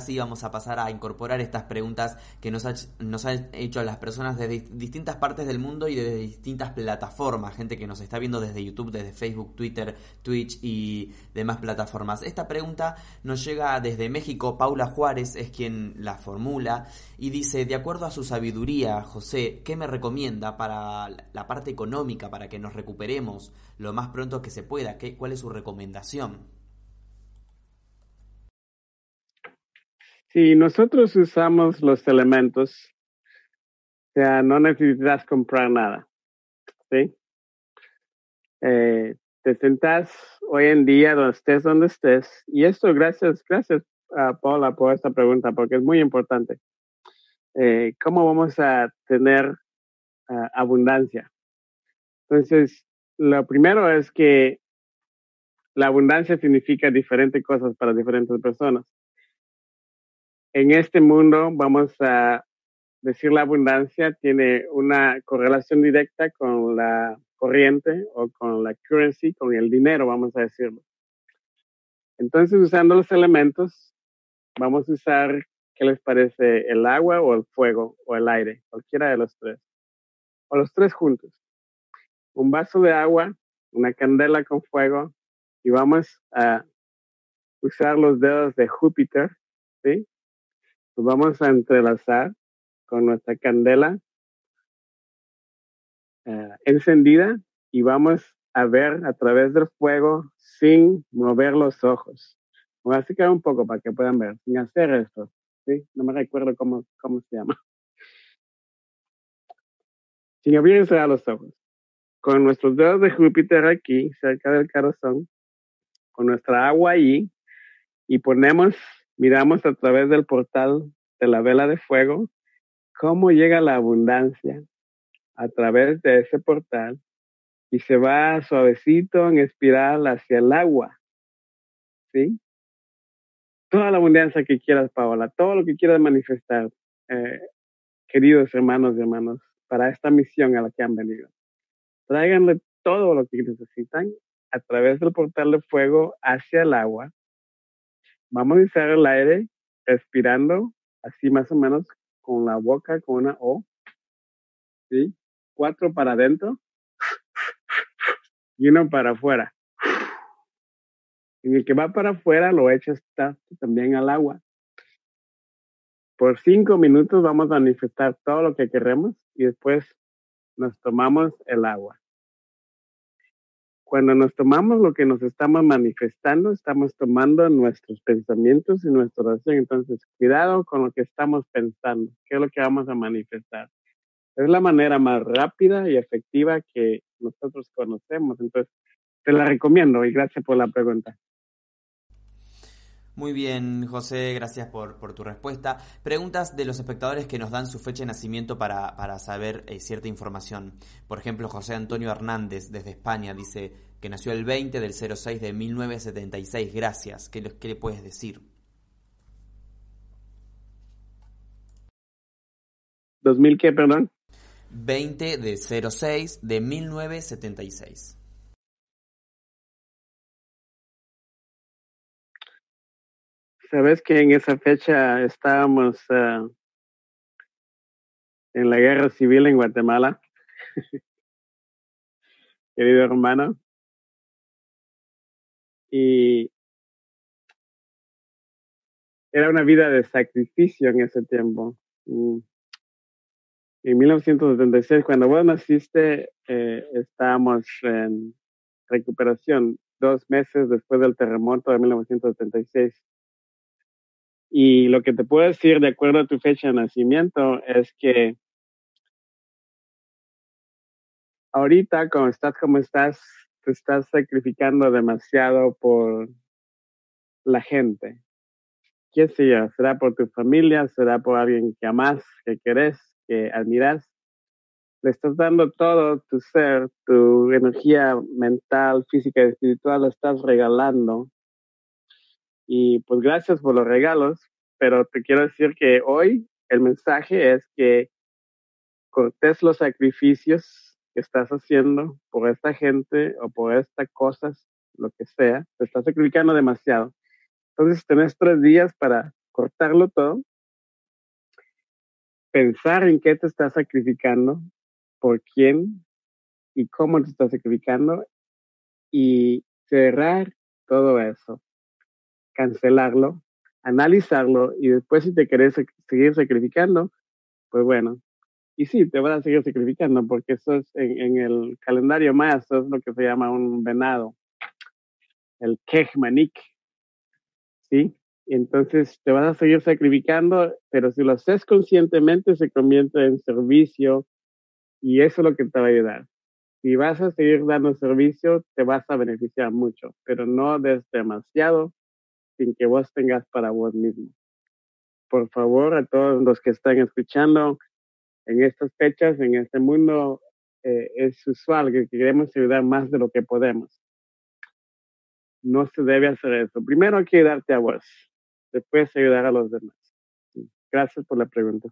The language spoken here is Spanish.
sí vamos a pasar a incorporar estas preguntas que nos, nos han hecho las personas de distintas partes del mundo y de distintas plataformas, gente que nos está viendo desde YouTube, desde Facebook, Twitter, Twitch y demás plataformas. Esta pregunta nos llega desde México, Paula Juárez es quien la formula y dice, de acuerdo a su sabiduría, José, ¿qué me recomienda para la parte económica, para que nos recuperemos lo más pronto que se pueda? ¿Qué, ¿Cuál es su recomendación? Si nosotros usamos los elementos, o no necesitas comprar nada, ¿sí? Eh, te sentás hoy en día donde estés, donde estés, y esto gracias, gracias a Paula por esta pregunta, porque es muy importante. Eh, ¿Cómo vamos a tener uh, abundancia? Entonces, lo primero es que la abundancia significa diferentes cosas para diferentes personas en este mundo, vamos a decir la abundancia, tiene una correlación directa con la corriente o con la currency, con el dinero, vamos a decirlo. Entonces, usando los elementos, vamos a usar, ¿qué les parece? El agua o el fuego o el aire, cualquiera de los tres. O los tres juntos. Un vaso de agua, una candela con fuego y vamos a usar los dedos de Júpiter, ¿sí? Nos vamos a entrelazar con nuestra candela eh, encendida y vamos a ver a través del fuego sin mover los ojos. voy a acercar un poco para que puedan ver, sin hacer esto. ¿sí? No me recuerdo cómo, cómo se llama. Sin abrir y cerrar los ojos. Con nuestros dedos de Júpiter aquí, cerca del corazón, con nuestra agua ahí, y ponemos miramos a través del portal de la vela de fuego cómo llega la abundancia a través de ese portal y se va suavecito en espiral hacia el agua. ¿Sí? Toda la abundancia que quieras, Paola, todo lo que quieras manifestar, eh, queridos hermanos y hermanos, para esta misión a la que han venido. Tráiganle todo lo que necesitan a través del portal de fuego hacia el agua Vamos a usar el aire respirando así más o menos con la boca, con una O. ¿Sí? Cuatro para adentro y uno para afuera. En el que va para afuera lo echas también al agua. Por cinco minutos vamos a manifestar todo lo que queremos y después nos tomamos el agua. Cuando nos tomamos lo que nos estamos manifestando, estamos tomando nuestros pensamientos y nuestra oración. Entonces, cuidado con lo que estamos pensando, qué es lo que vamos a manifestar. Es la manera más rápida y efectiva que nosotros conocemos. Entonces, te la recomiendo y gracias por la pregunta. Muy bien, José, gracias por, por, tu respuesta. Preguntas de los espectadores que nos dan su fecha de nacimiento para, para saber eh, cierta información. Por ejemplo, José Antonio Hernández, desde España, dice que nació el 20 del 06 de 1976. Gracias. ¿Qué, qué le puedes decir? ¿2000 qué, perdón? 20 de 06 de 1976. Sabes que en esa fecha estábamos uh, en la guerra civil en Guatemala, querido hermano. Y era una vida de sacrificio en ese tiempo. Mm. En 1976, cuando vos naciste, eh, estábamos en recuperación dos meses después del terremoto de 1976. Y lo que te puedo decir de acuerdo a tu fecha de nacimiento es que ahorita, como estás como estás, te estás sacrificando demasiado por la gente. ¿Qué sea? ¿Será por tu familia? ¿Será por alguien que amas, que querés, que admiras? Le estás dando todo tu ser, tu energía mental, física y espiritual, lo estás regalando y pues gracias por los regalos, pero te quiero decir que hoy el mensaje es que cortes los sacrificios que estás haciendo por esta gente o por estas cosas, lo que sea, te estás sacrificando demasiado. Entonces tenés tres días para cortarlo todo, pensar en qué te estás sacrificando, por quién y cómo te estás sacrificando y cerrar todo eso, cancelarlo, analizarlo y después si te querés seguir sacrificando, pues bueno, y sí, te vas a seguir sacrificando porque eso es en, el calendario más, eso es lo que se llama un venado, el kejmanik, ¿sí? Entonces te vas a seguir sacrificando, pero si lo haces conscientemente se convierte en servicio y eso es lo que te va a ayudar. Si vas a seguir dando servicio, te vas a beneficiar mucho, pero no des demasiado sin que vos tengas para vos mismo. Por favor, a todos los que están escuchando, en estas fechas, en este mundo, eh, es usual que queremos ayudar más de lo que podemos. No se debe hacer eso. Primero hay que ayudarte a vos después ayudar a los demás. Gracias por la pregunta.